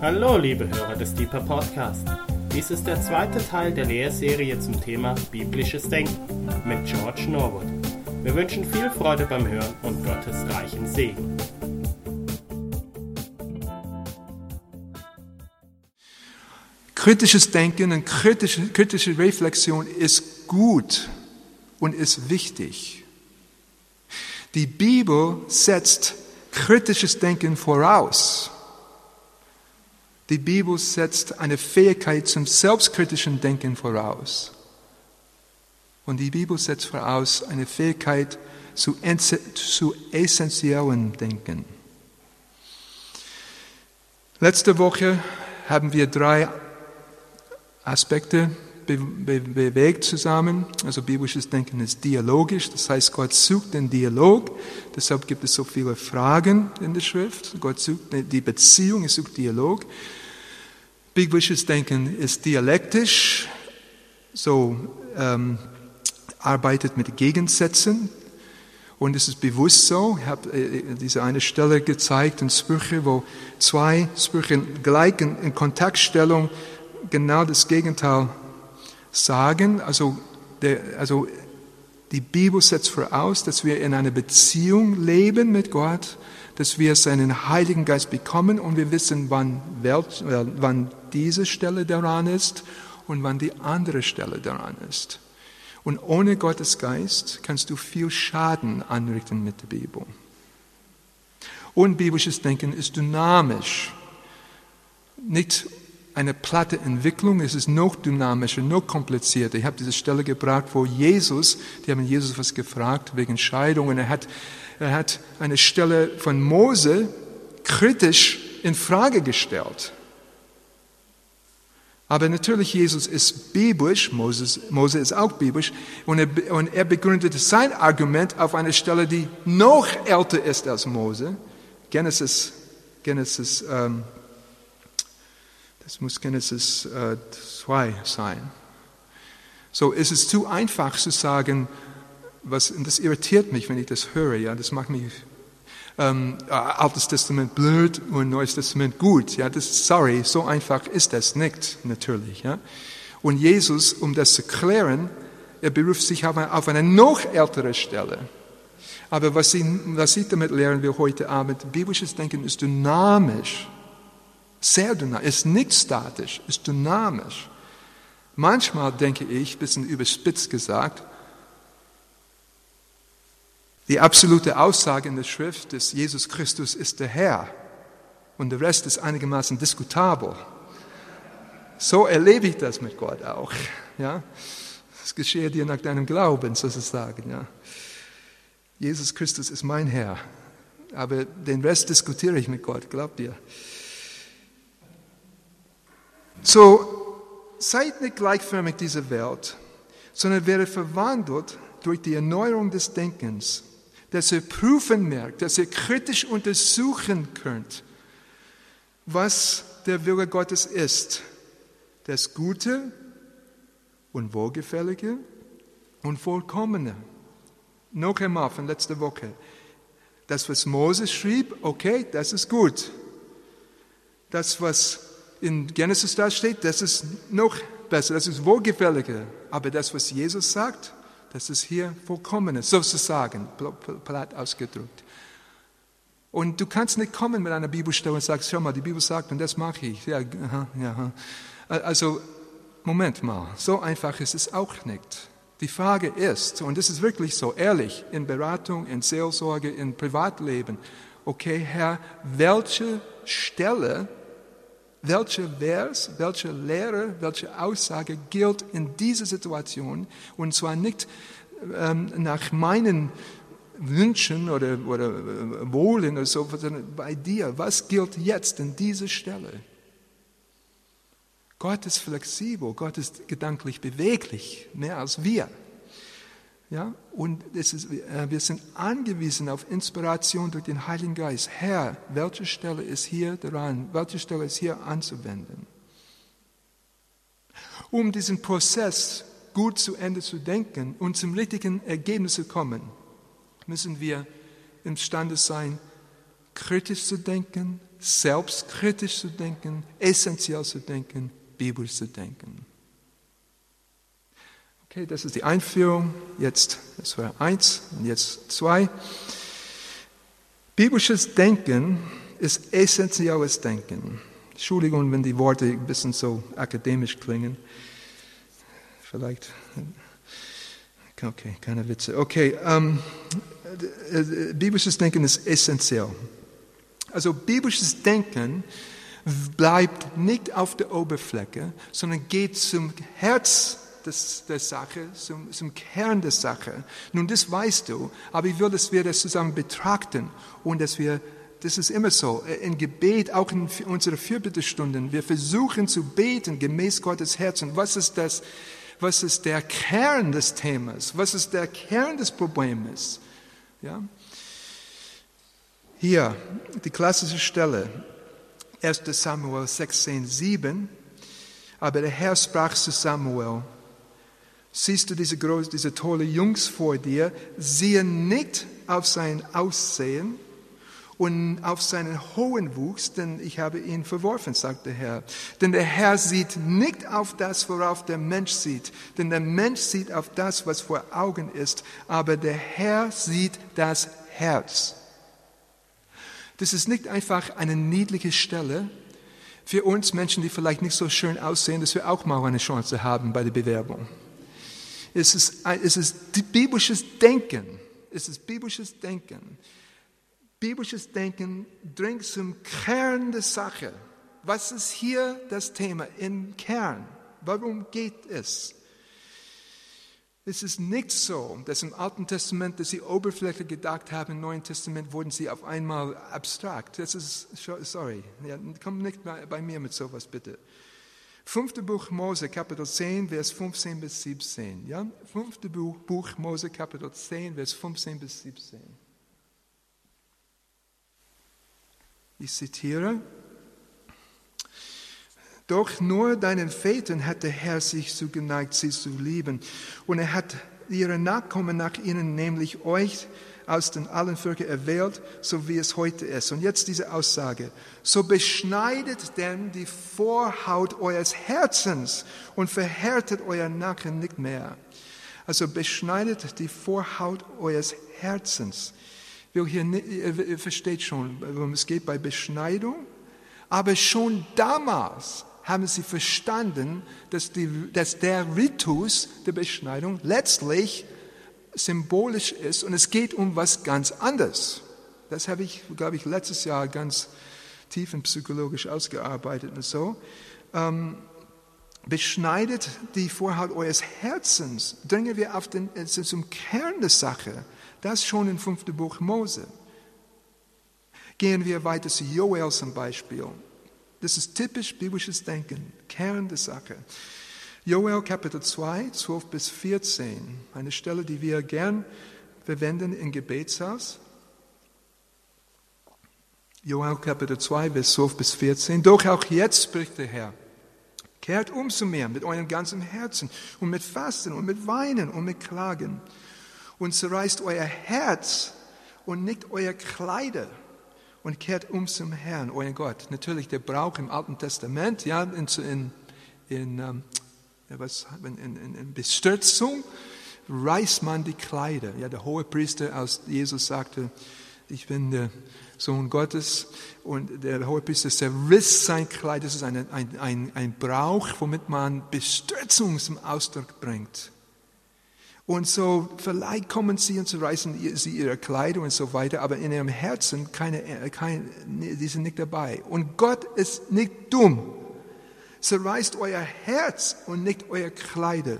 Hallo, liebe Hörer des Deeper Podcast. Dies ist der zweite Teil der Lehrserie zum Thema biblisches Denken mit George Norwood. Wir wünschen viel Freude beim Hören und Gottes reichen Segen. Kritisches Denken und kritische, kritische Reflexion ist gut und ist wichtig. Die Bibel setzt kritisches Denken voraus. Die Bibel setzt eine Fähigkeit zum selbstkritischen Denken voraus. Und die Bibel setzt voraus eine Fähigkeit zu, zu essentiellen Denken. Letzte Woche haben wir drei Aspekte be be bewegt zusammen. Also biblisches Denken ist dialogisch, das heißt, Gott sucht den Dialog. Deshalb gibt es so viele Fragen in der Schrift. Gott sucht die Beziehung, er sucht Dialog. Biblisches Denken ist dialektisch, so ähm, arbeitet mit Gegensätzen. Und es ist bewusst so. Ich habe äh, diese eine Stelle gezeigt in Sprüche, wo zwei Sprüche gleich in Kontaktstellung genau das Gegenteil sagen. Also, der, also die Bibel setzt voraus, dass wir in einer Beziehung leben mit Gott, dass wir seinen Heiligen Geist bekommen und wir wissen, wann, wann diese Stelle daran ist und wann die andere Stelle daran ist. Und ohne Gottes Geist kannst du viel Schaden anrichten mit der Bibel. Und biblisches Denken ist dynamisch. Nicht eine platte Entwicklung, es ist noch dynamischer, noch komplizierter. Ich habe diese Stelle gebracht, wo Jesus, die haben Jesus was gefragt wegen Scheidung und er hat, er hat eine Stelle von Mose kritisch in Frage gestellt. Aber natürlich, Jesus ist biblisch, Moses, Mose ist auch biblisch, und er, und er begründete sein Argument auf eine Stelle, die noch älter ist als Mose. Genesis, Genesis ähm, das muss Genesis äh, 2 sein. So ist es zu einfach zu sagen, was, und das irritiert mich, wenn ich das höre, ja, das macht mich ähm, äh, Altes Testament blöd und Neues Testament gut. Ja, das, sorry, so einfach ist das nicht, natürlich. Ja. Und Jesus, um das zu klären, er beruft sich auf eine, auf eine noch ältere Stelle. Aber was ich, was ich damit lernen will heute Abend, biblisches Denken ist dynamisch. Sehr dynamisch, ist nicht statisch, ist dynamisch. Manchmal denke ich, bisschen überspitzt gesagt, die absolute Aussage in der Schrift ist, Jesus Christus ist der Herr und der Rest ist einigermaßen diskutabel. So erlebe ich das mit Gott auch. Ja? Es geschehe dir nach deinem Glauben sozusagen. Ja? Jesus Christus ist mein Herr, aber den Rest diskutiere ich mit Gott, glaubt ihr? So, seid nicht gleichförmig dieser Welt, sondern werdet verwandelt durch die Erneuerung des Denkens, dass ihr prüfen merkt, dass ihr kritisch untersuchen könnt, was der Wille Gottes ist. Das Gute und Wohlgefällige und Vollkommene. Noch einmal von letzter Woche. Das, was Moses schrieb, okay, das ist gut. Das, was in Genesis da steht, das ist noch besser, das ist wohlgefälliger. Aber das, was Jesus sagt, das ist hier vollkommen, sozusagen, platt ausgedrückt. Und du kannst nicht kommen mit einer Bibelstelle und sagst, schau mal, die Bibel sagt und das mache ich. Ja, aha, ja. Also, Moment mal, so einfach ist es auch nicht. Die Frage ist, und das ist wirklich so, ehrlich, in Beratung, in Seelsorge, in Privatleben, okay, Herr, welche Stelle welcher Vers, welche Lehre, welche Aussage gilt in dieser Situation und zwar nicht ähm, nach meinen Wünschen oder, oder äh, Wohlen oder so, sondern bei dir. Was gilt jetzt in dieser Stelle? Gott ist flexibel, Gott ist gedanklich beweglich, mehr als wir. Ja? Und ist, äh, wir sind angewiesen auf Inspiration durch den Heiligen Geist. Herr, welche Stelle ist hier dran? Welche Stelle ist hier anzuwenden? Um diesen Prozess gut zu Ende zu denken und zum richtigen Ergebnis zu kommen, müssen wir imstande sein, kritisch zu denken, selbstkritisch zu denken, essentiell zu denken, biblisch zu denken. Okay, das ist die Einführung. Jetzt, das war eins und jetzt zwei. Biblisches Denken ist essentielles Denken. Entschuldigung, wenn die Worte ein bisschen so akademisch klingen. Vielleicht. Okay, keine Witze. Okay, ähm, biblisches Denken ist essentiell. Also biblisches Denken bleibt nicht auf der Oberfläche, sondern geht zum Herz des, der Sache, zum, zum Kern der Sache. Nun, das weißt du, aber ich will, dass wir das zusammen betrachten und dass wir, das ist immer so, in Gebet, auch in unseren Fürbittestunden, wir versuchen zu beten gemäß Gottes Herzen. Was ist das? Was ist der Kern des Themas? Was ist der Kern des Problems? Ja? Hier, die klassische Stelle, 1 Samuel 16, 7. Aber der Herr sprach zu Samuel, siehst du diese, große, diese tolle Jungs vor dir, siehe nicht auf sein Aussehen und auf seinen hohen Wuchs, denn ich habe ihn verworfen, sagt der Herr. Denn der Herr sieht nicht auf das, worauf der Mensch sieht, denn der Mensch sieht auf das, was vor Augen ist, aber der Herr sieht das Herz. Das ist nicht einfach eine niedliche Stelle für uns Menschen, die vielleicht nicht so schön aussehen, dass wir auch mal eine Chance haben bei der Bewerbung. Es ist, es ist biblisches Denken. Es ist biblisches Denken. Biblisches Denken dringt zum Kern der Sache. Was ist hier das Thema im Kern? Warum geht es? Es ist nicht so, dass im Alten Testament, dass sie oberflächlich gedacht haben, im Neuen Testament wurden sie auf einmal abstrakt. Das ist, sorry, ja, komm nicht bei mir mit sowas bitte. Fünfte Buch Mose, Kapitel 10, Vers 15 bis 17. Ja? Fünfte Buch, Buch Mose, Kapitel 10, Vers 15 bis 17. Ich zitiere. Doch nur deinen Vätern hat der Herr sich zugeneigt, sie zu lieben. Und er hat ihre Nachkommen nach ihnen, nämlich euch, aus den allen Völkern erwählt, so wie es heute ist. Und jetzt diese Aussage. So beschneidet denn die Vorhaut eures Herzens und verhärtet euer Nacken nicht mehr. Also beschneidet die Vorhaut eures Herzens. Hier, ihr versteht schon, worum es geht bei Beschneidung. Aber schon damals haben sie verstanden, dass, die, dass der Ritus der Beschneidung letztlich symbolisch ist und es geht um was ganz anderes. Das habe ich, glaube ich, letztes Jahr ganz tiefenpsychologisch ausgearbeitet und so. Ähm, beschneidet die Vorhaut eures Herzens. Dringen wir auf den, zum Kern der Sache. Das schon im fünften Buch Mose. Gehen wir weiter zu Joel zum Beispiel. Das ist typisch biblisches Denken, Kern der Sache. Joel Kapitel 2, 12 bis 14, eine Stelle, die wir gern verwenden im Gebetshaus. Joel Kapitel 2, Vers 12 bis 14. Doch auch jetzt spricht der Herr. Kehrt um zu mir mit eurem ganzen Herzen und mit Fasten und mit Weinen und mit Klagen und zerreißt euer Herz und nicht euer Kleider und kehrt um zum Herrn, euren Gott. Natürlich der Brauch im Alten Testament, ja, in, in, in ähm, was, in, in, in Bestürzung reißt man die Kleider. Ja, der hohe Priester aus Jesus sagte, ich bin der Sohn Gottes und der hohe Priester zerriss sein Kleid. Das ist ein, ein, ein, ein Brauch, womit man Bestürzung zum Ausdruck bringt. Und so, vielleicht kommen sie und zerreißen sie ihre Kleider und so weiter, aber in ihrem Herzen, keine, keine, die sind nicht dabei. Und Gott ist nicht dumm zerreißt euer Herz und nicht euer Kleider.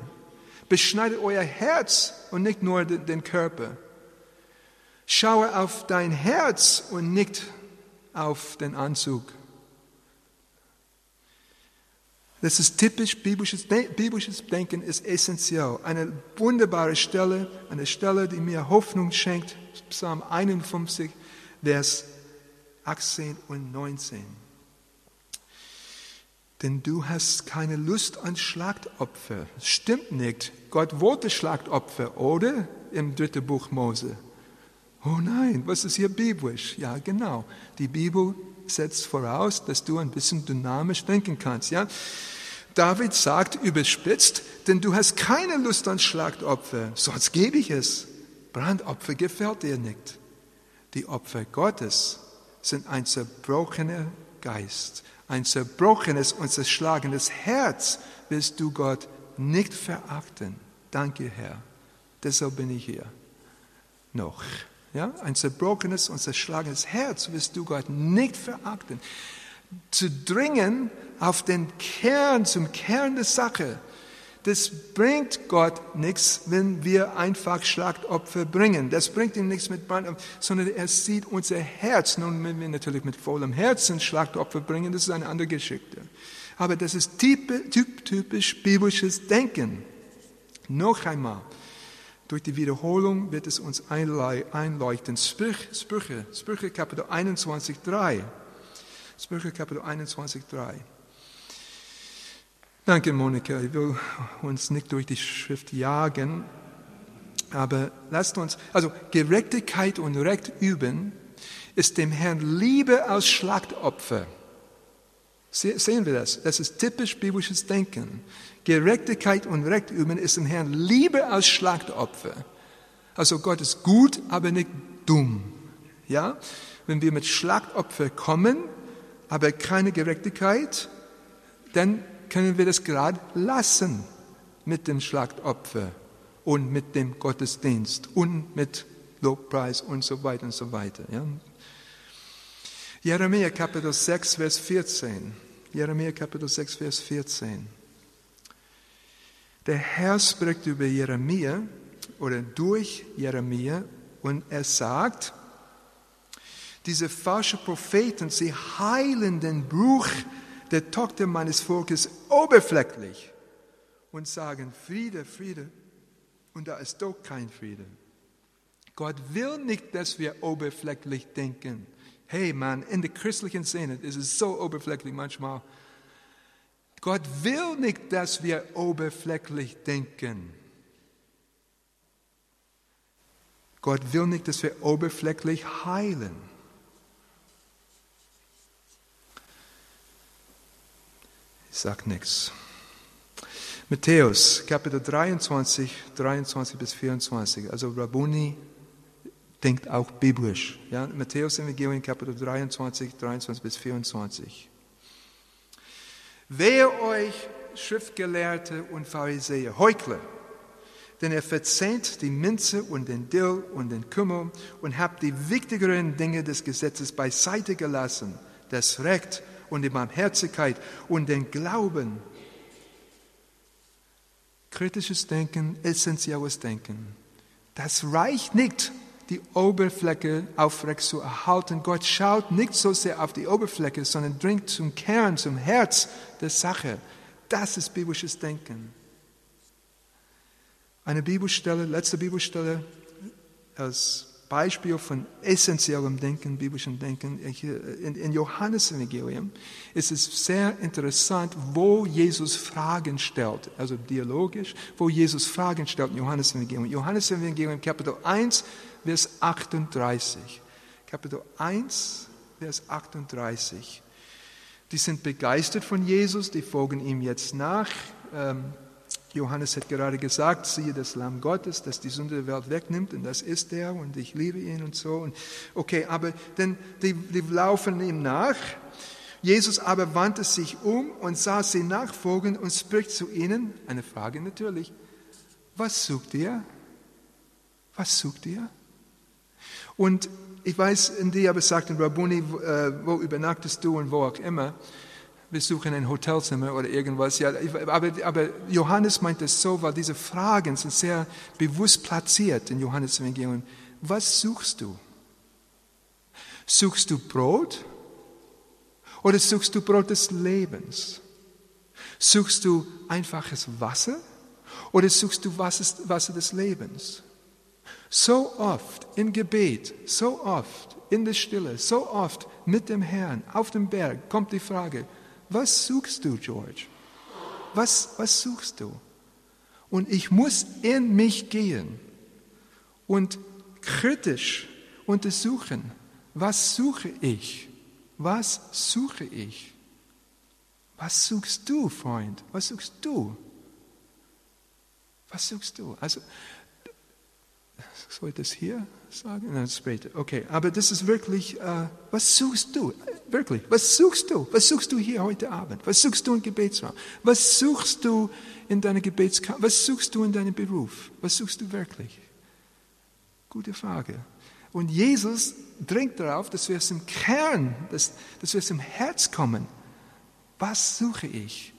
Beschneidet euer Herz und nicht nur den Körper. Schaue auf dein Herz und nicht auf den Anzug. Das ist typisch biblisches, biblisches Denken, ist essentiell. Eine wunderbare Stelle, eine Stelle, die mir Hoffnung schenkt. Psalm 51, Vers 18 und 19 denn du hast keine Lust an Schlachtopfer. Stimmt nicht. Gott wollte Schlachtopfer, oder? Im dritten Buch Mose. Oh nein, was ist hier biblisch? Ja, genau. Die Bibel setzt voraus, dass du ein bisschen dynamisch denken kannst. Ja? David sagt überspitzt, denn du hast keine Lust an Schlachtopfer, sonst gebe ich es. Brandopfer gefällt dir nicht. Die Opfer Gottes sind ein zerbrochener Geist, ein zerbrochenes und zerschlagenes Herz wirst du Gott nicht verachten. Danke, Herr. Deshalb bin ich hier. Noch. Ja, ein zerbrochenes und zerschlagenes Herz wirst du Gott nicht verachten. Zu dringen auf den Kern, zum Kern der Sache, das bringt Gott nichts, wenn wir einfach Schlachtopfer bringen. Das bringt ihm nichts mit Brandopfer, sondern er sieht unser Herz. Nun, wenn wir natürlich mit vollem Herzen Schlachtopfer bringen, das ist eine andere Geschichte. Aber das ist typisch biblisches Denken. Noch einmal, durch die Wiederholung wird es uns einleuchten. Sprüche, Sprüche, Sprüche Kapitel 21, 3. Sprüche Kapitel 21, 3. Danke, Monika. Ich will uns nicht durch die Schrift jagen, aber lasst uns, also Gerechtigkeit und Recht üben ist dem Herrn Liebe als Schlachtopfer. Sehen wir das? Das ist typisch biblisches Denken. Gerechtigkeit und Recht üben ist dem Herrn Liebe als Schlachtopfer. Also Gott ist gut, aber nicht dumm. Ja? Wenn wir mit Schlachtopfer kommen, aber keine Gerechtigkeit, dann können wir das gerade lassen mit dem Schlachtopfer und mit dem Gottesdienst und mit Lobpreis und so weiter und so weiter. Ja? Jeremia Kapitel 6, Vers 14. Jeremia Kapitel 6, Vers 14. Der Herr spricht über Jeremia oder durch Jeremia und er sagt, diese falschen Propheten, sie heilen den Bruch der Tochter meines Volkes oberflächlich und sagen Friede, Friede, und da ist doch kein Friede. Gott will nicht, dass wir oberflächlich denken. Hey Mann, in der christlichen Szene ist es so oberflächlich manchmal. Gott will nicht, dass wir oberflächlich denken. Gott will nicht, dass wir oberflächlich heilen. Ich sage nichts. Matthäus, Kapitel 23, 23 bis 24. Also Rabuni denkt auch biblisch. Ja, Matthäus Evangelium Kapitel 23, 23 bis 24. Wehe euch, Schriftgelehrte und Pharisäer, Heuchler, denn ihr verzehnt die Minze und den Dill und den Kümmel und habt die wichtigeren Dinge des Gesetzes beiseite gelassen, das Recht und die Barmherzigkeit und den Glauben. Kritisches Denken, essentielles Denken. Das reicht nicht, die Oberfläche aufrecht zu erhalten. Gott schaut nicht so sehr auf die Oberfläche, sondern dringt zum Kern, zum Herz der Sache. Das ist biblisches Denken. Eine Bibelstelle, letzte Bibelstelle als Beispiel von essentiellem Denken, biblischem Denken. In, in Johannes Evangelium ist es sehr interessant, wo Jesus Fragen stellt, also dialogisch, wo Jesus Fragen stellt in Johannes Evangelium. Johannes Evangelium Kapitel 1, Vers 38. Kapitel 1, Vers 38. Die sind begeistert von Jesus, die folgen ihm jetzt nach. Ähm, Johannes hat gerade gesagt, siehe das Lamm Gottes, das die Sünde der Welt wegnimmt, und das ist er, und ich liebe ihn und so. Und okay, aber dann, die, die laufen ihm nach. Jesus aber wandte sich um und sah sie nachfolgen und spricht zu ihnen, eine Frage natürlich, was sucht ihr? Was sucht ihr? Und ich weiß, in die aber sagten, Rabuni, äh, wo übernachtest du und wo auch immer wir suchen ein Hotelzimmer oder irgendwas. Ja, aber, aber Johannes meint es so, weil diese Fragen sind sehr bewusst platziert in Johannes Evangelium. Was suchst du? Suchst du Brot oder suchst du Brot des Lebens? Suchst du einfaches Wasser oder suchst du Wasser des Lebens? So oft im Gebet, so oft in der Stille, so oft mit dem Herrn auf dem Berg kommt die Frage, was suchst du, George? Was, was suchst du? Und ich muss in mich gehen und kritisch untersuchen, was suche ich? Was suche ich? Was suchst du, Freund? Was suchst du? Was suchst du? Also, soll das hier sagen? Nein, später. Okay, aber das ist wirklich, äh, was suchst du? Wirklich, was suchst du? Was suchst du hier heute Abend? Was suchst du im Gebetsraum? Was suchst du in deiner Gebetskammer? Was suchst du in deinem Beruf? Was suchst du wirklich? Gute Frage. Und Jesus drängt darauf, dass wir im Kern, dass, dass wir im Herz kommen. Was suche ich?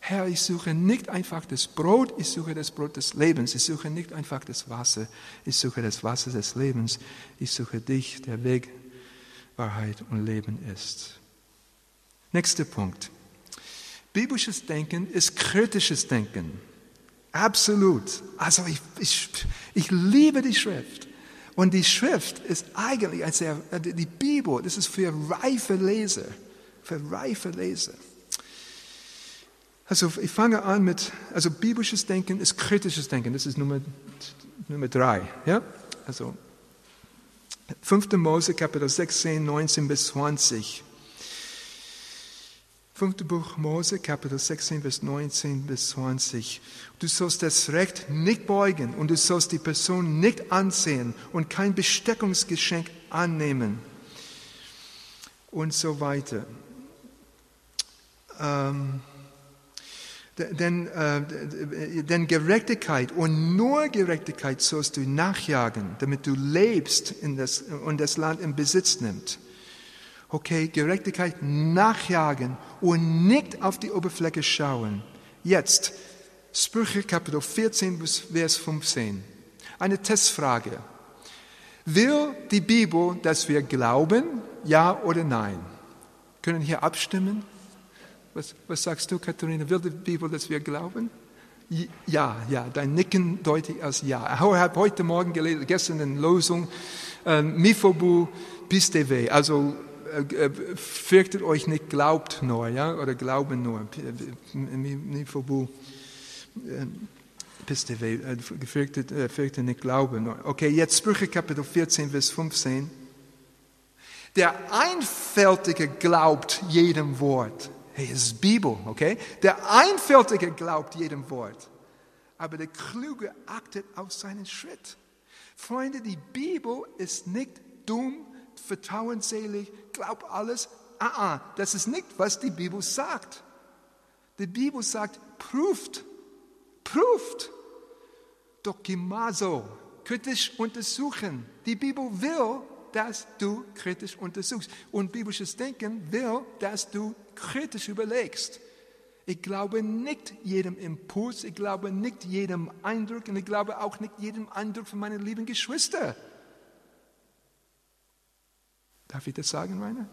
Herr, ich suche nicht einfach das Brot, ich suche das Brot des Lebens. Ich suche nicht einfach das Wasser, ich suche das Wasser des Lebens. Ich suche dich, der Weg, Wahrheit und Leben ist. Nächster Punkt. Biblisches Denken ist kritisches Denken. Absolut. Also ich, ich, ich liebe die Schrift. Und die Schrift ist eigentlich ein sehr, die Bibel, das ist für reife Leser, für reife Leser. Also ich fange an mit, also biblisches Denken ist kritisches Denken, das ist Nummer, Nummer drei. Ja? Also 5. Mose Kapitel 16, 19 bis 20. 5. Buch Mose, Kapitel 16, Vers 19 bis 20. Du sollst das Recht nicht beugen und du sollst die Person nicht ansehen und kein Besteckungsgeschenk annehmen. Und so weiter. Ähm, denn, äh, denn Gerechtigkeit und nur Gerechtigkeit sollst du nachjagen, damit du lebst in das, und das Land in Besitz nimmst. Okay, Gerechtigkeit nachjagen und nicht auf die Oberfläche schauen. Jetzt, Sprüche Kapitel 14 bis Vers 15. Eine Testfrage. Will die Bibel, dass wir glauben, ja oder nein? Können hier abstimmen? Was, was sagst du, Katharina? Will die Bibel, dass wir glauben? Ja, ja, dein Nicken deutlich als Ja. Ich habe heute Morgen gelesen, gestern in Losung, äh, Mifobu pisteve, also äh, äh, fürchtet euch nicht, glaubt nur, ja, oder glauben nur. Mifobu äh, pisteve, äh, fürchtet, nicht, glauben nur. Okay, jetzt Sprüche Kapitel 14, Vers 15. Der Einfältige glaubt jedem Wort. Hey, es ist Bibel, okay? Der Einfältige glaubt jedem Wort, aber der Kluge achtet auf seinen Schritt. Freunde, die Bibel ist nicht dumm, vertrauensselig, glaubt alles. Ah, ah, das ist nicht, was die Bibel sagt. Die Bibel sagt, prüft, prüft, dokimazo, kritisch untersuchen. Die Bibel will, dass du kritisch untersuchst. Und biblisches Denken will, dass du kritisch überlegst. Ich glaube nicht jedem Impuls, ich glaube nicht jedem Eindruck und ich glaube auch nicht jedem Eindruck von meinen lieben Geschwistern. Darf ich das sagen, Rainer?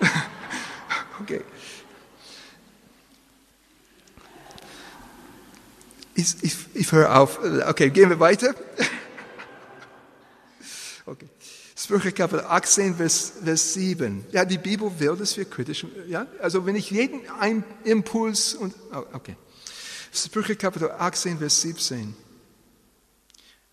okay. Ich, ich, ich höre auf. Okay, gehen wir weiter. Okay. Sprüche Kapitel 18, Vers, Vers 7. Ja, die Bibel will, dass wir kritisch, ja, also wenn ich jeden einen Impuls und, oh, okay. Sprüche Kapitel 18, Vers 17.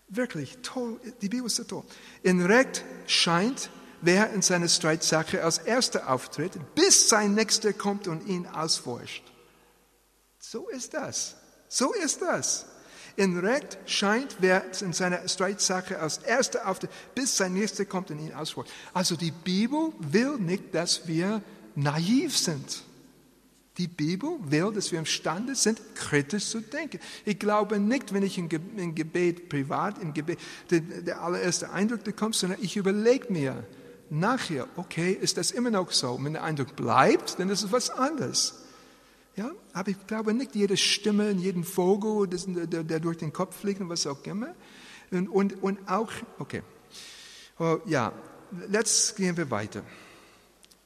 Wirklich toll, die Bibel ist so toll. In Recht scheint, wer in seiner Streitsache als Erster auftritt, bis sein Nächster kommt und ihn ausforscht. So ist das. So ist das. In Recht scheint, wer in seiner Streitsache als Erster auftritt, bis sein Nächster kommt und ihn ausforscht. Also die Bibel will nicht, dass wir naiv sind. Die Bibel will, dass wir imstande sind, kritisch zu denken. Ich glaube nicht, wenn ich im Gebet privat, im Gebet, der, der allererste Eindruck der kommt, sondern ich überlege mir nachher, okay, ist das immer noch so? Wenn der Eindruck bleibt, dann ist es was anderes. Ja, aber ich glaube nicht jede Stimme, jeden Vogel, der, der durch den Kopf fliegt und was auch immer. Und, und, und auch, okay, oh, ja, jetzt gehen wir weiter.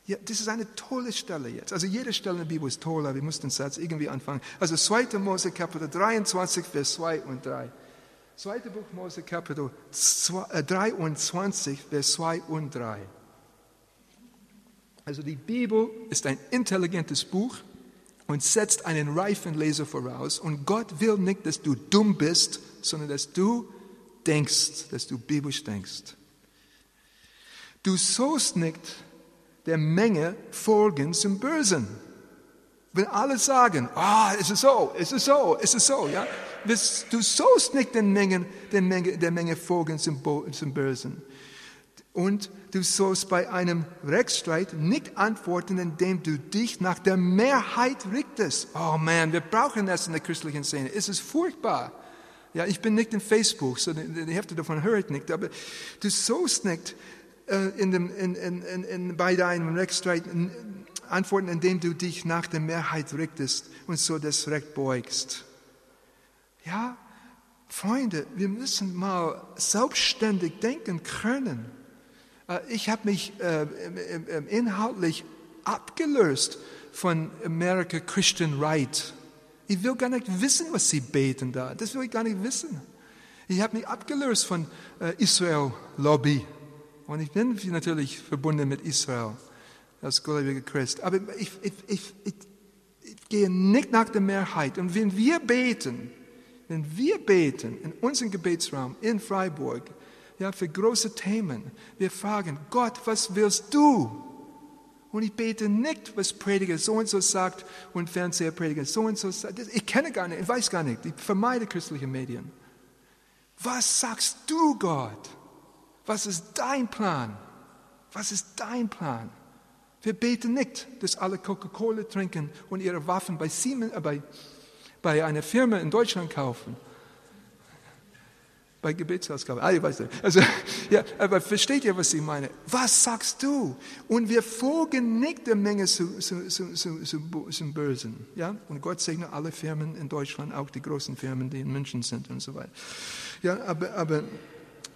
Ja, das ist eine tolle Stelle jetzt. Also jede Stelle in der Bibel ist toll, aber wir mussten den Satz irgendwie anfangen. Also 2. Mose Kapitel 23, Vers 2 und 3. 2. Buch Mose Kapitel 23, Vers 2 und 3. Also die Bibel ist ein intelligentes Buch und setzt einen reifen Leser voraus. Und Gott will nicht, dass du dumm bist, sondern dass du denkst, dass du biblisch denkst. Du sollst nicht der Menge folgen zum Bösen. Wenn alle sagen, ah, es ist so, es ist so, es ist so, ja, du sollst nicht den Mengen, der Menge, der Menge folgen zum, zum Bösen. Und du sollst bei einem Rechtsstreit nicht antworten, indem du dich nach der Mehrheit richtest. Oh man, wir brauchen das in der christlichen Szene. Es ist furchtbar. Ja, ich bin nicht in Facebook, so die, Hälfte davon höre ich nicht. Aber du sollst nicht äh, in dem, in, in, in, bei deinem Rechtsstreit antworten, indem du dich nach der Mehrheit richtest und so das Recht beugst. Ja, Freunde, wir müssen mal selbstständig denken können. Äh, ich habe mich äh, inhaltlich abgelöst von America Christian Right. Ich will gar nicht wissen, was sie beten da. Das will ich gar nicht wissen. Ich habe mich abgelöst von äh, Israel Lobby. Und ich bin natürlich verbunden mit Israel als gläubiger Christ. Aber ich, ich, ich, ich, gehe nicht nach der Mehrheit. Und wenn wir beten, wenn wir beten in unserem Gebetsraum in Freiburg, ja, für große Themen. Wir fragen, Gott, was willst du? Und ich bete nicht, was Prediger so und so sagt und Fernsehprediger so und so sagt. Ich kenne gar nicht, ich weiß gar nicht. Ich vermeide christliche Medien. Was sagst du, Gott? Was ist dein Plan? Was ist dein Plan? Wir beten nicht, dass alle Coca-Cola trinken und ihre Waffen bei, Siemens, äh, bei, bei einer Firma in Deutschland kaufen bei Gebetsausgabe. Ah, ich weiß nicht. Also, ja, aber versteht ihr, was ich meine? Was sagst du? Und wir folgen nicht der Menge zum, zum, zum, zum Bösen. Ja? Und Gott segne alle Firmen in Deutschland, auch die großen Firmen, die in München sind und so weiter. Ja, aber, aber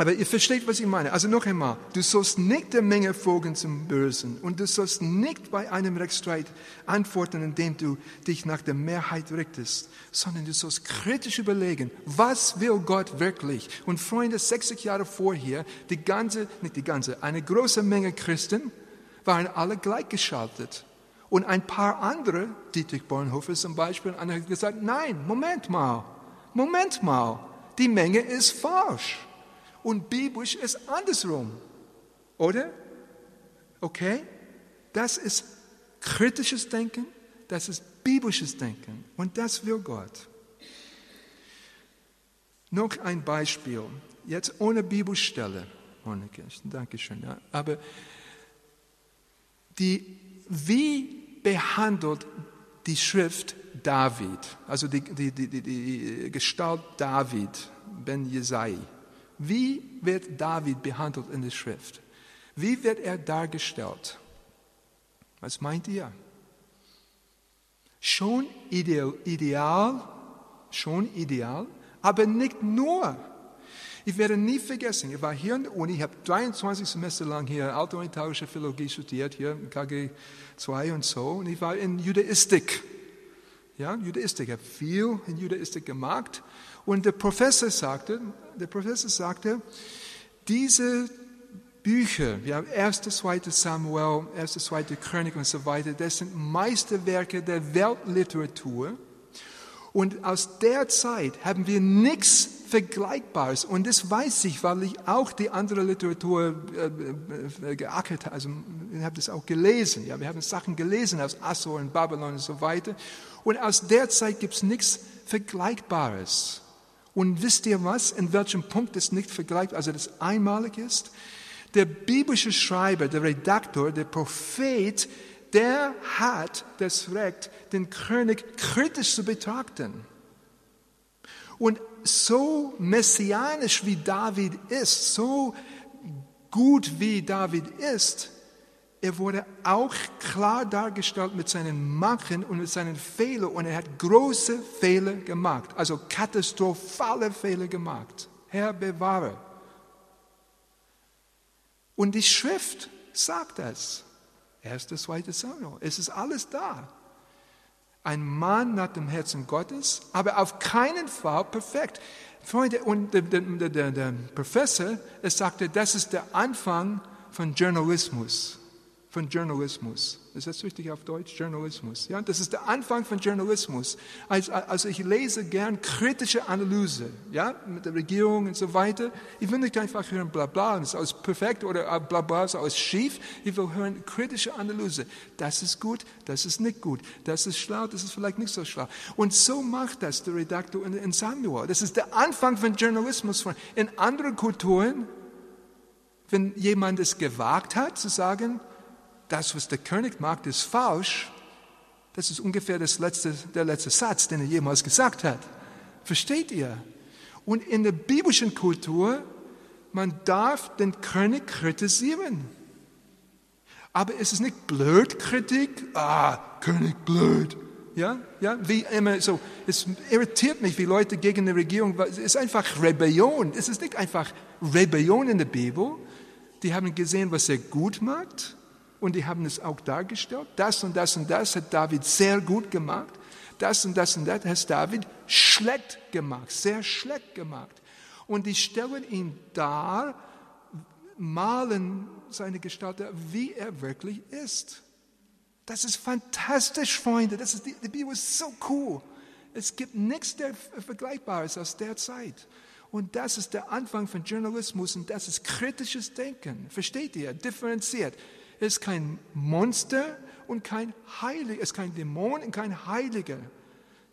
aber ihr versteht, was ich meine. Also noch einmal, du sollst nicht der Menge folgen zum Bösen und du sollst nicht bei einem Rechtsstreit antworten, indem du dich nach der Mehrheit richtest, sondern du sollst kritisch überlegen, was will Gott wirklich? Und Freunde, 60 Jahre vorher, die ganze, nicht die ganze, eine große Menge Christen waren alle gleichgeschaltet. Und ein paar andere, Dietrich Bonhoeffer zum Beispiel, haben gesagt, nein, Moment mal, Moment mal, die Menge ist falsch und biblisch ist andersrum. Oder? Okay? Das ist kritisches Denken, das ist biblisches Denken und das will Gott. Noch ein Beispiel, jetzt ohne Bibelstelle, Dankeschön, ja. aber die, wie behandelt die Schrift David, also die, die, die, die Gestalt David, Ben Jesai, wie wird David behandelt in der Schrift? Wie wird er dargestellt? Was meint ihr? Schon ideal, ideal, schon ideal, aber nicht nur. Ich werde nie vergessen, ich war hier in der Uni, ich habe 23 Semester lang hier altunitarische Philologie studiert, hier im KG 2 und so, und ich war in Judaistik. Ja, Judaistik, ich habe viel in Judaistik gemacht. Und der Professor sagte, der Professor sagte, diese Bücher, ja, 1., 2. Samuel, 1., 2. Chronik und so weiter, das sind Meisterwerke der Weltliteratur. Und aus der Zeit haben wir nichts Vergleichbares. Und das weiß ich, weil ich auch die andere Literatur äh, äh, geackert habe. Also, ich habe das auch gelesen. Ja, wir haben Sachen gelesen aus Assur und Babylon und so weiter. Und aus der Zeit gibt es nichts Vergleichbares. Und wisst ihr was, in welchem Punkt es nicht vergleichbar, also das einmalig ist? Der biblische Schreiber, der Redaktor, der Prophet, der hat das Recht, den König kritisch zu betrachten. Und so messianisch wie David ist, so gut wie David ist, er wurde auch klar dargestellt mit seinen Macken und mit seinen Fehlern und er hat große Fehler gemacht, also katastrophale Fehler gemacht. Herr bewahre. Und die Schrift sagt das. Erste, zweite Samuel. Es ist alles da. Ein Mann nach dem Herzen Gottes, aber auf keinen Fall perfekt. Freunde, und der, der, der, der Professor, er sagte, das ist der Anfang von Journalismus von Journalismus. Ist das richtig auf Deutsch? Journalismus. Ja, das ist der Anfang von Journalismus. Also, also ich lese gern kritische Analyse, ja, mit der Regierung und so weiter. Ich will nicht einfach hören, bla bla, ist alles perfekt oder bla bla, ist alles schief. Ich will hören kritische Analyse. Das ist gut, das ist nicht gut, das ist schlau, das ist vielleicht nicht so schlau. Und so macht das der Redaktor in Samuel. Das ist der Anfang von Journalismus. In anderen Kulturen, wenn jemand es gewagt hat zu sagen, das, was der König macht, ist falsch, das ist ungefähr das letzte, der letzte Satz, den er jemals gesagt hat. Versteht ihr? Und in der biblischen Kultur, man darf den König kritisieren. Aber es ist nicht blöd Kritik. Ah, König blöd. Ja, ja, wie immer so. Es irritiert mich, wie Leute gegen die Regierung, es ist einfach Rebellion. Es ist nicht einfach Rebellion in der Bibel. Die haben gesehen, was er gut macht und die haben es auch dargestellt. Das und das und das hat David sehr gut gemacht. Das und das und das hat David schlecht gemacht, sehr schlecht gemacht. Und die stellen ihn dar, malen seine Gestalt, wie er wirklich ist. Das ist fantastisch, Freunde. Das ist, die, die Bibel ist so cool. Es gibt nichts der Vergleichbares aus der Zeit. Und das ist der Anfang von Journalismus und das ist kritisches Denken. Versteht ihr? Differenziert. Er ist kein Monster und kein Heiliger. Er ist kein Dämon und kein Heiliger.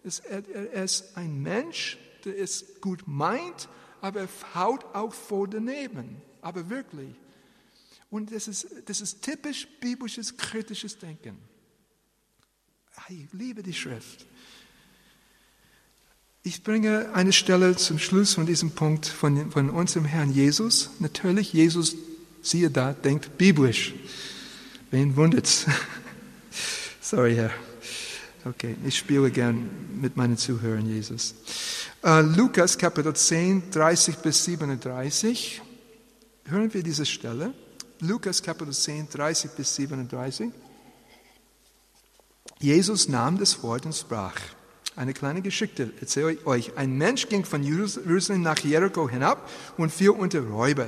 Er ist ein Mensch, der es gut meint, aber er haut auch vor daneben. Aber wirklich. Und das ist, das ist typisch biblisches, kritisches Denken. Ich liebe die Schrift. Ich bringe eine Stelle zum Schluss von diesem Punkt von, von unserem Herrn Jesus. Natürlich, Jesus, siehe da, denkt biblisch. Wen wundert's? Sorry, Herr. Okay, ich spiele gern mit meinen Zuhörern, Jesus. Uh, Lukas Kapitel 10, 30 bis 37. Hören wir diese Stelle. Lukas Kapitel 10, 30 bis 37. Jesus nahm das Wort und sprach. Eine kleine Geschichte erzähle ich euch. Ein Mensch ging von Jerusalem nach Jericho hinab und fiel unter Räuber,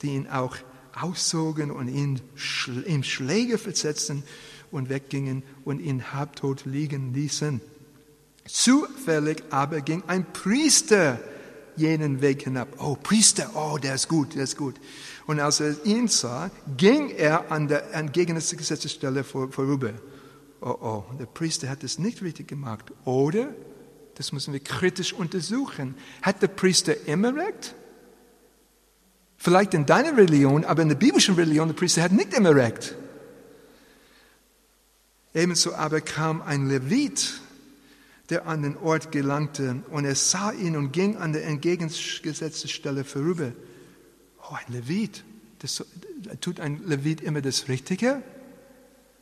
die ihn auch auszogen und ihn in Schläge versetzten und weggingen und ihn halbtot liegen ließen. Zufällig aber ging ein Priester jenen Weg hinab. Oh, Priester, oh, der ist gut, der ist gut. Und als er ihn sah, ging er an der entgegengesetzten Stelle vorüber. Oh, oh, der Priester hat es nicht richtig gemacht. Oder, das müssen wir kritisch untersuchen, hat der Priester immer recht? Vielleicht in deiner Religion, aber in der biblischen Religion, der Priester hat nicht immer recht. Ebenso aber kam ein Levit, der an den Ort gelangte, und er sah ihn und ging an der entgegengesetzten Stelle vorüber. Oh, ein Levit. Das, tut ein Levit immer das Richtige?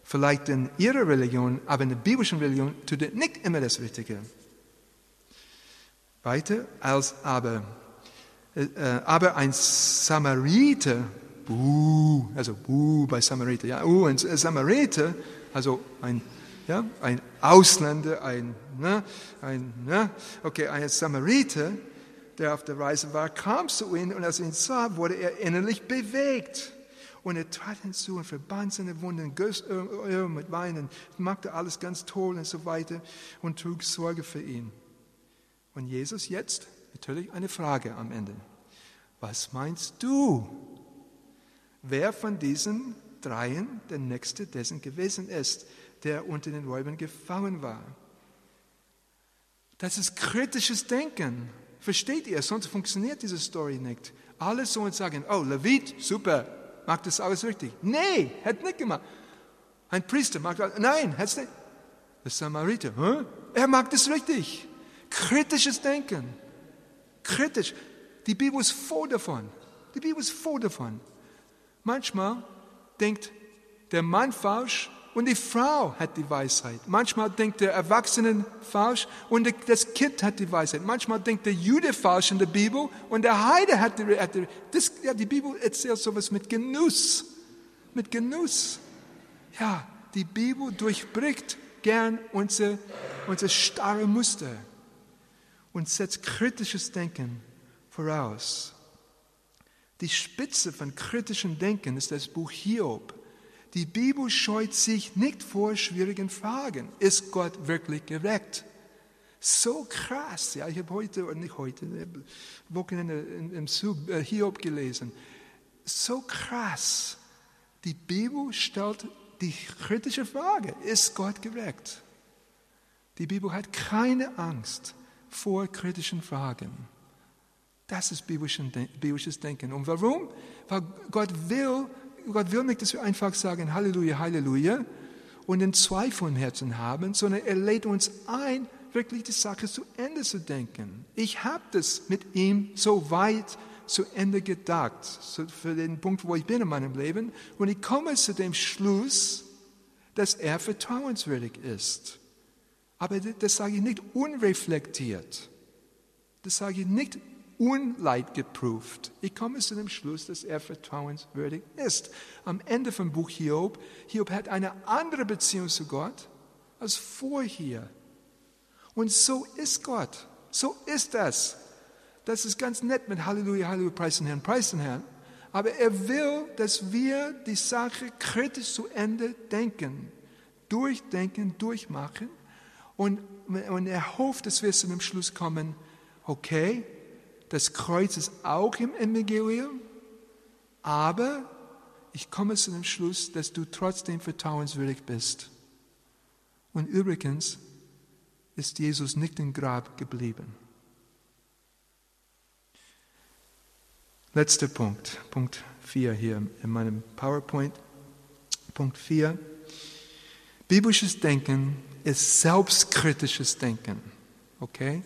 Vielleicht in ihrer Religion, aber in der biblischen Religion tut er nicht immer das Richtige. Weiter, als aber aber ein Samariter, buh, also buh bei Samariter, ja, uh, ein Samariter, also ein, ja, ein Ausländer, ein, ne, ein, ne, okay, ein Samariter, der auf der Reise war, kam zu ihm und als er ihn sah, wurde er innerlich bewegt. Und er trat hinzu und verband seine Wunden, Öl mit Weinen, machte alles ganz toll und so weiter und trug Sorge für ihn. Und Jesus jetzt Natürlich eine Frage am Ende. Was meinst du? Wer von diesen dreien der Nächste dessen gewesen ist, der unter den Räubern gefangen war? Das ist kritisches Denken. Versteht ihr? Sonst funktioniert diese Story nicht. Alle sollen sagen, oh, Levit, super, macht das alles richtig. Nee, hat nicht gemacht. Ein Priester macht das, nein, hat es nicht. Der Samariter, huh? er macht es richtig. Kritisches Denken kritisch. Die Bibel ist voll davon. Die Bibel ist voll davon. Manchmal denkt der Mann falsch und die Frau hat die Weisheit. Manchmal denkt der Erwachsene falsch und das Kind hat die Weisheit. Manchmal denkt der Jude falsch in der Bibel und der Heide hat die, hat die ja, die Bibel erzählt sowas mit Genuss. Mit Genuss. Ja, die Bibel durchbricht gern unser, unser starre Muster und setzt kritisches Denken voraus. Die Spitze von kritischem Denken ist das Buch Hiob. Die Bibel scheut sich nicht vor schwierigen Fragen. Ist Gott wirklich gerecht? So krass. Ja, ich habe heute, oder nicht heute, Wochenende im Zug äh, Hiob gelesen. So krass. Die Bibel stellt die kritische Frage, ist Gott gerecht? Die Bibel hat keine Angst vor kritischen Fragen. Das ist biblisches Denken. Und warum? Weil Gott will, Gott will nicht, dass wir einfach sagen, Halleluja, Halleluja, und den Zweifel im Herzen haben, sondern er lädt uns ein, wirklich die Sache zu Ende zu denken. Ich habe das mit ihm so weit zu Ende gedacht, so für den Punkt, wo ich bin in meinem Leben, und ich komme zu dem Schluss, dass er vertrauenswürdig ist. Aber das sage ich nicht unreflektiert. Das sage ich nicht unleidgeprüft. Ich komme zu dem Schluss, dass er vertrauenswürdig ist. Am Ende vom Buch Hiob, Hiob hat eine andere Beziehung zu Gott als vorher. Und so ist Gott. So ist das. Das ist ganz nett mit Halleluja, Halleluja, preisen Herrn, preisen Herrn. Aber er will, dass wir die Sache kritisch zu Ende denken, durchdenken, durchmachen. Und, und er hofft, dass wir zu dem Schluss kommen, okay, das Kreuz ist auch im Evangelium, aber ich komme zu dem Schluss, dass du trotzdem vertrauenswürdig bist. Und übrigens ist Jesus nicht im Grab geblieben. Letzter Punkt, Punkt 4 hier in meinem PowerPoint. Punkt 4. Biblisches Denken ist selbstkritisches Denken. Okay?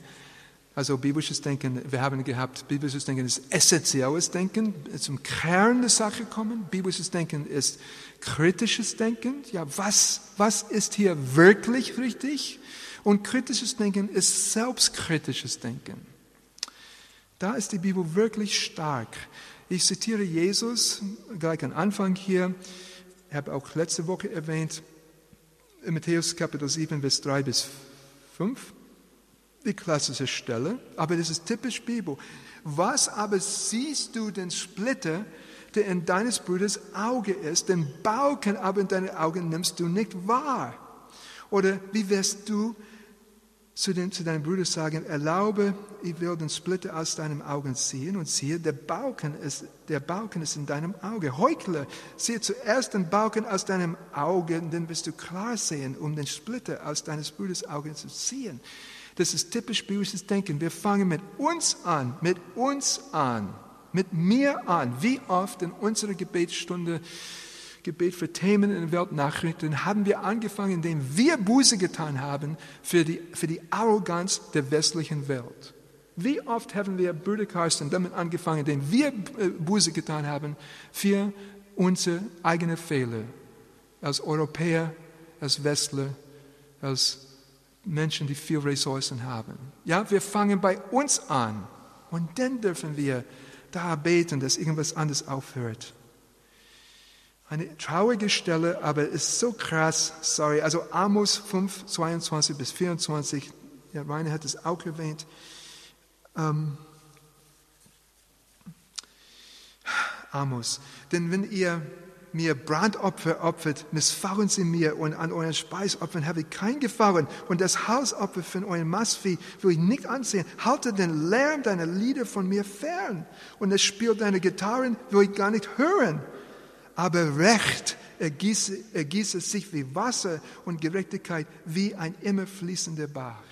Also biblisches Denken, wir haben gehabt, biblisches Denken ist essentielles Denken, zum Kern der Sache kommen. Biblisches Denken ist kritisches Denken. Ja, was, was ist hier wirklich richtig? Und kritisches Denken ist selbstkritisches Denken. Da ist die Bibel wirklich stark. Ich zitiere Jesus gleich am Anfang hier. Ich habe auch letzte Woche erwähnt, in Matthäus Kapitel 7, Vers 3 bis 5 die klassische Stelle, aber das ist typisch Bibel. Was aber siehst du den Splitter, der in deines Bruders Auge ist, den Balken aber in deine Augen nimmst du nicht wahr? Oder wie wirst du zu, den, zu deinem Bruder sagen, erlaube, ich will den Splitter aus deinem Augen ziehen und siehe, der Balken ist, der Balken ist in deinem Auge. Heuchler, siehe zuerst den Balken aus deinem Auge, dann wirst du klar sehen, um den Splitter aus deines Bruders Augen zu ziehen. Das ist typisch biblisches Denken. Wir fangen mit uns an, mit uns an, mit mir an. Wie oft in unserer Gebetsstunde, Gebet für Themen in den Weltnachrichten, haben wir angefangen, indem wir Buße getan haben für die, für die Arroganz der westlichen Welt. Wie oft haben wir, Bruder Carsten, damit angefangen, indem wir äh, Buße getan haben für unsere eigenen Fehler als Europäer, als Westler, als Menschen, die viel Ressourcen haben. Ja, wir fangen bei uns an und dann dürfen wir da beten, dass irgendwas anderes aufhört. Eine traurige Stelle, aber ist so krass, sorry, also Amos 5, 22 bis 24, ja, Rainer hat es auch erwähnt. Ähm, Amos, denn wenn ihr mir Brandopfer opfert, missfallen sie mir und an euren Speisopfern habe ich kein Gefallen und das Hausopfer von eurem Mastvieh will ich nicht ansehen. Halte den Lärm deiner Lieder von mir fern und das Spiel deiner Gitarren will ich gar nicht hören. Aber Recht ergieße, ergieße sich wie Wasser und Gerechtigkeit wie ein immer fließender Bach.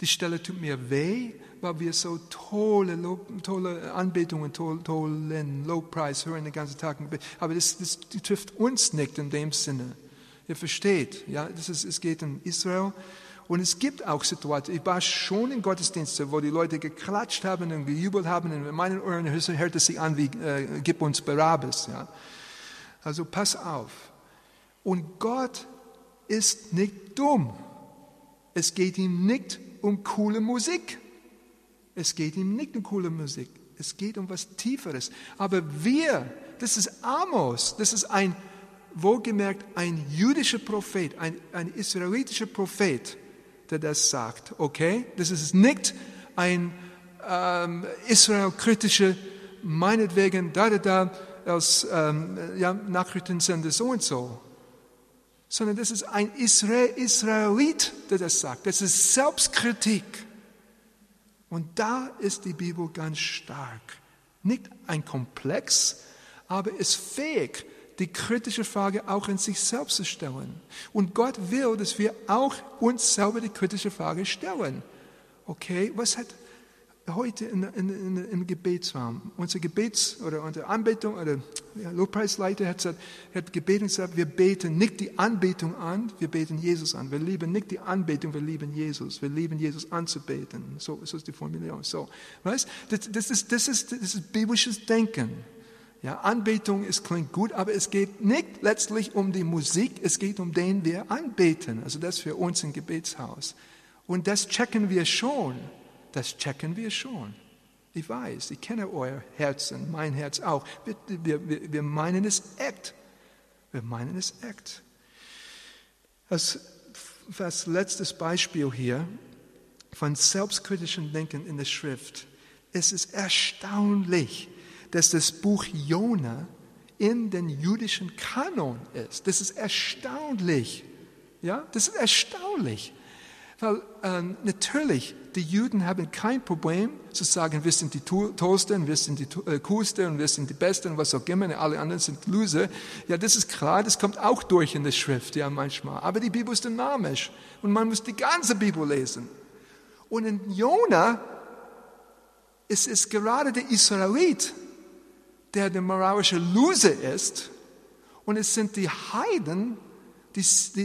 Die Stelle tut mir weh, weil wir so tolle, tolle Anbetungen, tolle, tollen Lobpreis hören den ganzen Tag. Aber das, das trifft uns nicht in dem Sinne. Ihr versteht, ja, das ist, es geht um Israel. Und es gibt auch Situationen, ich war schon in Gottesdiensten, wo die Leute geklatscht haben und gejubelt haben. Und in meinen Ohren hört es sich an wie, äh, gib uns Barabbas. Ja. Also pass auf. Und Gott ist nicht dumm. Es geht ihm nicht um coole Musik. Es geht ihm nicht um coole Musik. Es geht um was Tieferes. Aber wir, das ist Amos, das ist ein, wohlgemerkt, ein jüdischer Prophet, ein, ein israelitischer Prophet, der das sagt. Okay? Das ist nicht ein ähm, israelkritischer, meinetwegen, da, da, da, als ähm, ja, Nachrichtensender so und so, sondern das ist ein Israel, Israelit, der das sagt. Das ist Selbstkritik. Und da ist die Bibel ganz stark. Nicht ein Komplex, aber ist fähig, die kritische Frage auch in sich selbst zu stellen. Und Gott will, dass wir auch uns selber die kritische Frage stellen. Okay, was hat heute in, in, in, im Gebetsraum, unser Gebets- oder unsere Anbetung oder ja, Lobpreisleiter hat, gesagt, hat gebeten und gesagt, wir beten nicht die Anbetung an, wir beten Jesus an. Wir lieben nicht die Anbetung, wir lieben Jesus. Wir lieben Jesus anzubeten. So, so ist die Formulierung. So, weißt, das, das, ist, das, ist, das ist biblisches Denken. Ja, Anbetung ist, klingt gut, aber es geht nicht letztlich um die Musik, es geht um den wir anbeten. Also das für uns im Gebetshaus. Und das checken wir schon. Das checken wir schon. Ich weiß, ich kenne euer Herzen, mein Herz auch. Wir, wir, wir meinen es echt. Wir meinen es echt. Als, als letztes Beispiel hier von selbstkritischem Denken in der Schrift. Es ist erstaunlich, dass das Buch Jona in den jüdischen Kanon ist. Das ist erstaunlich. Ja, das ist erstaunlich. Weil ähm, natürlich, die Juden haben kein Problem zu sagen, wir sind die Tollsten, wir sind die äh, Coolsten und wir sind die Besten und was auch immer, alle anderen sind Loser. Ja, das ist klar, das kommt auch durch in der Schrift, ja, manchmal. Aber die Bibel ist dynamisch und man muss die ganze Bibel lesen. Und in Jona ist es gerade der Israelit, der der moralische Loser ist und es sind die Heiden, die,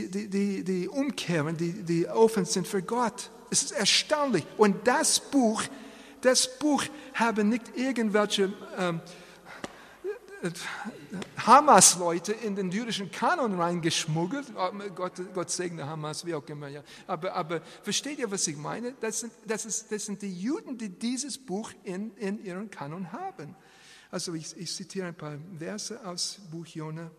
die, die, die umkehren, die, die offen sind für Gott. Es ist erstaunlich. Und das Buch, das Buch haben nicht irgendwelche ähm, Hamas-Leute in den jüdischen Kanon reingeschmuggelt. Oh, Gott, Gott segne Hamas, wie auch immer. Ja. Aber, aber versteht ihr, was ich meine? Das sind, das, ist, das sind die Juden, die dieses Buch in, in ihren Kanon haben. Also ich, ich zitiere ein paar Verse aus Buch Jona.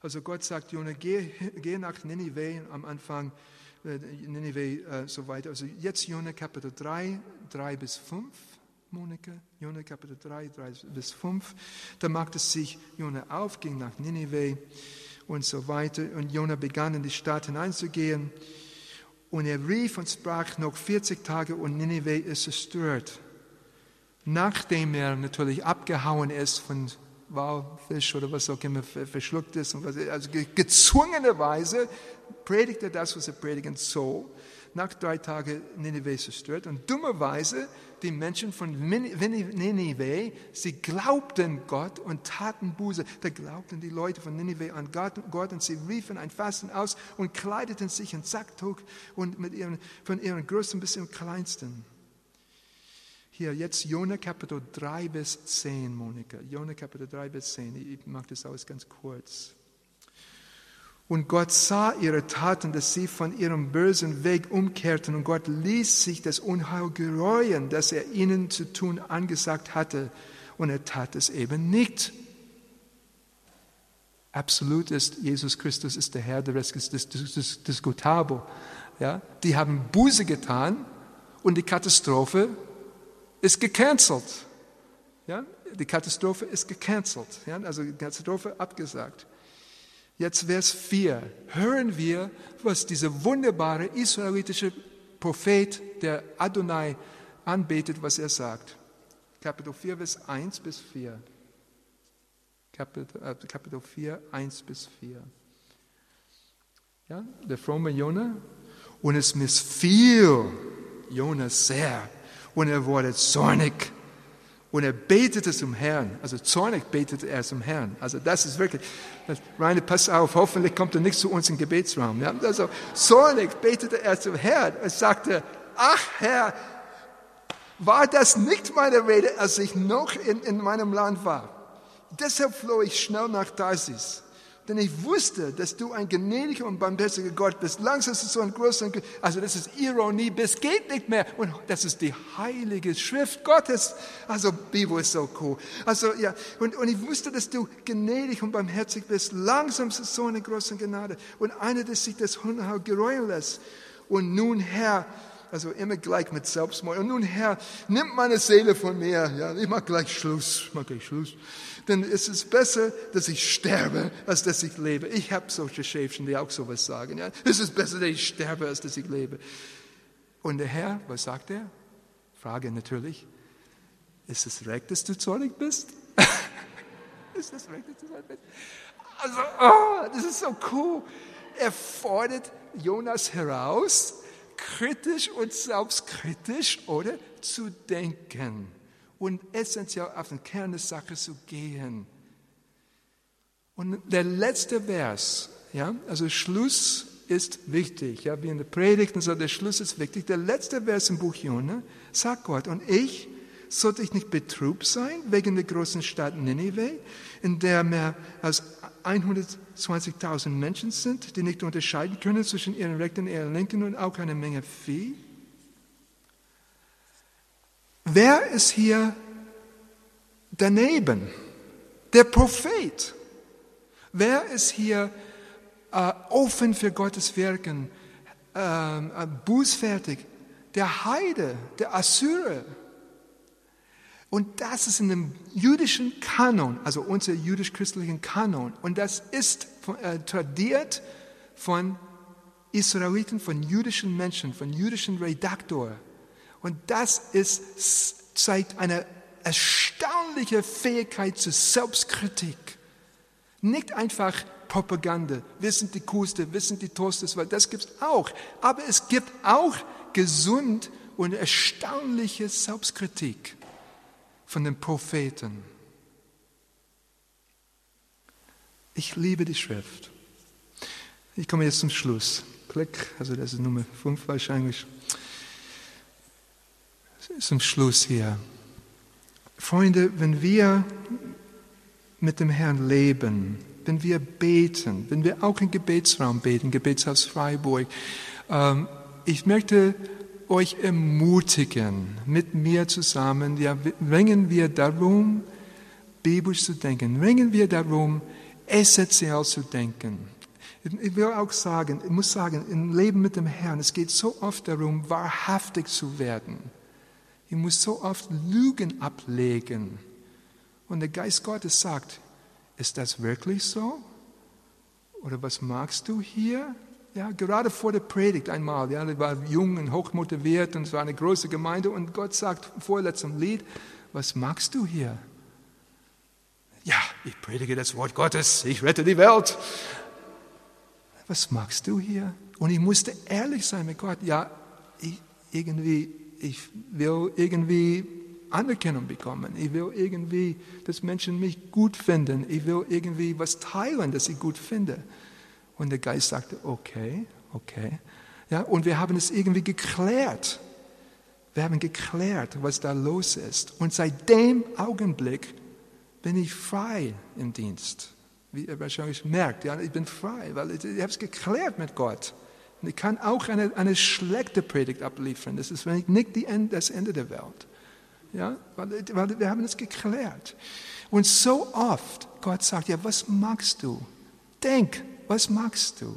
Also Gott sagt Jona, geh, geh nach Ninive am Anfang, äh, Ninive äh, so weiter. Also jetzt Jona Kapitel 3, 3 bis 5. Monika, Jona Kapitel 3, 3 bis 5. Da machte sich Jona auf, ging nach Ninive und so weiter. Und Jona begann in die Stadt hineinzugehen. Und er rief und sprach noch 40 Tage und Ninive ist zerstört. Nachdem er natürlich abgehauen ist von Walfisch oder was auch immer verschluckt ist. Also gezwungenerweise predigt er das, was er predigen soll. Nach drei Tagen Nineveh zerstört. Und dummerweise, die Menschen von Nineveh, sie glaubten Gott und taten Buße. Da glaubten die Leute von Nineveh an Gott und sie riefen ein Fasten aus und kleideten sich in Sacktuch und mit ihren, von ihren Größten bis zum Kleinsten. Hier, jetzt Jona Kapitel 3 bis 10, Monika. Jona Kapitel 3 bis 10. Ich mache das alles ganz kurz. Und Gott sah ihre Taten, dass sie von ihrem bösen Weg umkehrten. Und Gott ließ sich das Unheil gereuen, das er ihnen zu tun angesagt hatte. Und er tat es eben nicht. Absolut ist, Jesus Christus ist der Herr, der Rest ist diskutabel. Ja? Die haben Buße getan und die Katastrophe ist gecancelt. Ja? Die Katastrophe ist gecancelt. Ja? Also die Katastrophe abgesagt. Jetzt Vers 4. Hören wir, was dieser wunderbare israelitische Prophet, der Adonai anbetet, was er sagt. Kapitel 4, Vers 1 bis 4. Kapitel, äh, Kapitel 4, 1 bis 4. Ja, der fromme Jonah. Und es missfiel Jonah sehr und er wurde zornig. Und er betete zum Herrn. Also zornig betete er zum Herrn. Also das ist wirklich, Rainer, pass auf, hoffentlich kommt er nicht zu uns im Gebetsraum. Ja? Also zornig betete er zum Herrn und sagte, ach Herr, war das nicht meine Rede, als ich noch in, in meinem Land war? Deshalb floh ich schnell nach Tarsis. Denn ich wusste, dass du ein gnädiger und barmherziger Gott bist. Langsam ist es so ein großer, also das ist Ironie, bis geht nicht mehr. Und das ist die heilige Schrift Gottes. Also Bibel ist so cool. Also ja, und, und ich wusste, dass du gnädig und barmherzig bist. Langsam ist es so eine große Gnade. Und einer, der sich das Unheil gereuen lässt. Und nun, Herr, also immer gleich mit Selbstmord. Und nun, Herr, nimm meine Seele von mir. Ja, ich mach gleich Schluss. Ich mach gleich Schluss. Denn es ist besser, dass ich sterbe, als dass ich lebe. Ich habe solche Schäfchen, die auch sowas sagen. Ja, es ist besser, dass ich sterbe, als dass ich lebe. Und der Herr, was sagt er? Frage natürlich. Ist es recht, dass du zornig bist? ist es recht, dass du zornig bist? Also, oh, das ist so cool. Er fordert Jonas heraus, kritisch und selbstkritisch, oder? Zu denken und essentiell auf den Kern der Sache zu gehen. Und der letzte Vers, ja, also Schluss ist wichtig, ja, wie in der Predigt und so, der Schluss ist wichtig. Der letzte Vers im Buch Jona sagt Gott, und ich sollte ich nicht betrübt sein wegen der großen Stadt Nineveh, in der mehr als 120.000 Menschen sind, die nicht unterscheiden können zwischen ihren rechten und ihren linken und auch eine Menge Vieh? Wer ist hier daneben? Der Prophet. Wer ist hier äh, offen für Gottes Wirken, äh, äh, bußfertig? Der Heide, der Assyrer. Und das ist in dem jüdischen Kanon, also unser jüdisch-christlichen Kanon. Und das ist äh, tradiert von Israeliten, von jüdischen Menschen, von jüdischen Redaktoren. Und das ist, zeigt eine erstaunliche Fähigkeit zur Selbstkritik. Nicht einfach Propaganda, wir sind die Coolste, wir sind die Toasters, weil das gibt es auch. Aber es gibt auch gesund und erstaunliche Selbstkritik von den Propheten. Ich liebe die Schrift. Ich komme jetzt zum Schluss. Klick, also das ist Nummer 5 wahrscheinlich zum Schluss hier. Freunde, wenn wir mit dem Herrn leben, wenn wir beten, wenn wir auch im Gebetsraum beten, Gebetshaus Freiburg, ähm, ich möchte euch ermutigen, mit mir zusammen, ja, ringen wir darum, biblisch zu denken, ringen wir darum, essentiell zu denken. Ich will auch sagen, ich muss sagen, im Leben mit dem Herrn, es geht so oft darum, wahrhaftig zu werden. Ich muss so oft Lügen ablegen. Und der Geist Gottes sagt, ist das wirklich so? Oder was magst du hier? Ja, gerade vor der Predigt einmal, ja, ich war jung und hochmotiviert und es war eine große Gemeinde und Gott sagt vor letztem Lied, was magst du hier? Ja, ich predige das Wort Gottes, ich rette die Welt. Was magst du hier? Und ich musste ehrlich sein mit Gott, ja, ich, irgendwie ich will irgendwie Anerkennung bekommen. Ich will irgendwie, dass Menschen mich gut finden. Ich will irgendwie was teilen, das ich gut finde. Und der Geist sagte, okay, okay. Ja, und wir haben es irgendwie geklärt. Wir haben geklärt, was da los ist. Und seit dem Augenblick bin ich frei im Dienst. Wie ihr wahrscheinlich merkt, ja, ich bin frei, weil ich, ich habe es geklärt mit Gott. Und ich kann auch eine, eine schlechte Predigt abliefern. Das ist nicht die End, das Ende der Welt. Ja, weil, weil wir haben es geklärt. Und so oft, Gott sagt, ja, was magst du? Denk, was magst du?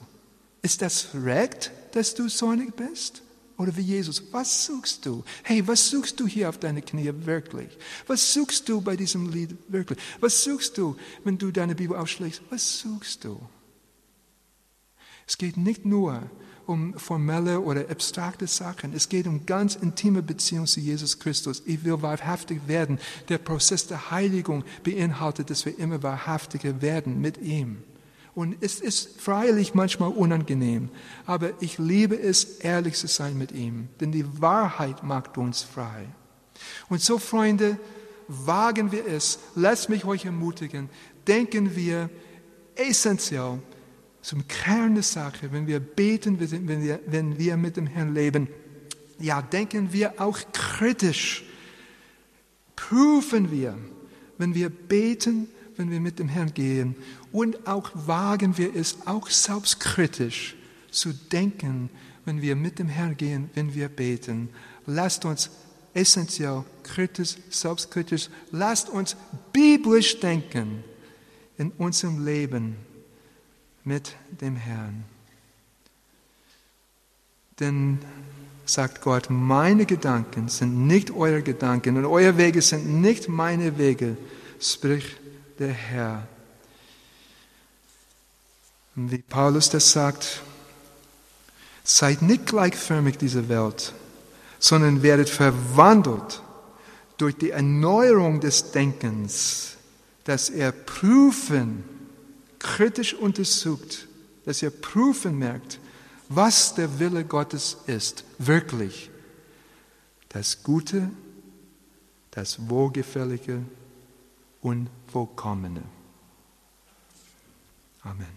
Ist das recht, dass du zornig bist? Oder wie Jesus, was suchst du? Hey, was suchst du hier auf deine Knie wirklich? Was suchst du bei diesem Lied wirklich? Was suchst du, wenn du deine Bibel aufschlägst? Was suchst du? Es geht nicht nur um formelle oder abstrakte Sachen. Es geht um ganz intime Beziehungen zu Jesus Christus. Ich will wahrhaftig werden. Der Prozess der Heiligung beinhaltet, dass wir immer wahrhaftiger werden mit ihm. Und es ist freilich manchmal unangenehm, aber ich liebe es, ehrlich zu sein mit ihm, denn die Wahrheit macht uns frei. Und so, Freunde, wagen wir es, lasst mich euch ermutigen, denken wir essentiell zum Kern der Sache, wenn wir beten, wenn wir, wenn wir mit dem Herrn leben, ja, denken wir auch kritisch. Prüfen wir, wenn wir beten, wenn wir mit dem Herrn gehen. Und auch wagen wir es, auch selbstkritisch zu denken, wenn wir mit dem Herrn gehen, wenn wir beten. Lasst uns essentiell kritisch, selbstkritisch, lasst uns biblisch denken in unserem Leben mit dem Herrn. Denn sagt Gott, meine Gedanken sind nicht eure Gedanken und eure Wege sind nicht meine Wege, spricht der Herr. Und wie Paulus das sagt, seid nicht gleichförmig dieser Welt, sondern werdet verwandelt durch die Erneuerung des Denkens, dass er prüfen, kritisch untersucht, dass er prüfen merkt, was der Wille Gottes ist, wirklich. Das Gute, das Wohlgefällige und Vollkommene. Amen.